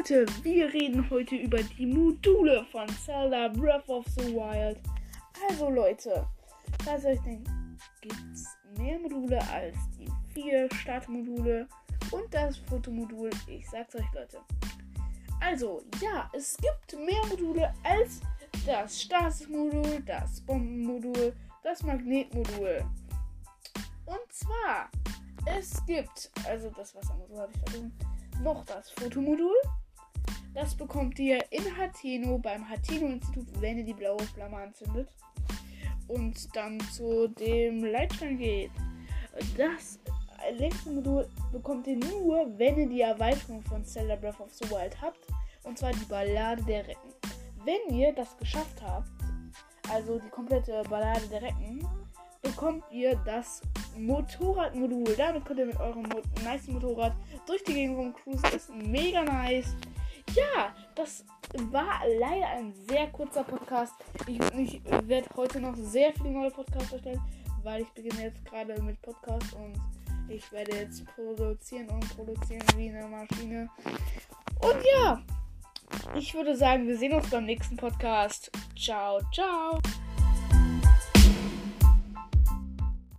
Leute, wir reden heute über die Module von Zelda Breath of the Wild. Also Leute, was ich denken? Gibt es mehr Module als die vier Startmodule und das Fotomodul? Ich sag's euch Leute. Also, ja, es gibt mehr Module als das Stasis-Modul, das Bombenmodul, das Magnetmodul. Und zwar, es gibt, also das Wassermodul habe ich vergessen, noch das Fotomodul. Das bekommt ihr in Hateno beim Hateno-Institut, wenn ihr die blaue Flamme anzündet. Und dann zu dem Leitstein geht. Das letzte Modul bekommt ihr nur, wenn ihr die Erweiterung von Zelda Breath of the Wild habt. Und zwar die Ballade der Recken. Wenn ihr das geschafft habt, also die komplette Ballade der Recken, bekommt ihr das Motorradmodul. Damit könnt ihr mit eurem nice Motorrad durch die Gegend rumcruisen. Ist mega nice. Ja, das war leider ein sehr kurzer Podcast. Ich, ich werde heute noch sehr viele neue Podcasts erstellen, weil ich beginne jetzt gerade mit Podcast und ich werde jetzt produzieren und produzieren wie eine Maschine. Und ja, ich würde sagen, wir sehen uns beim nächsten Podcast. Ciao, ciao.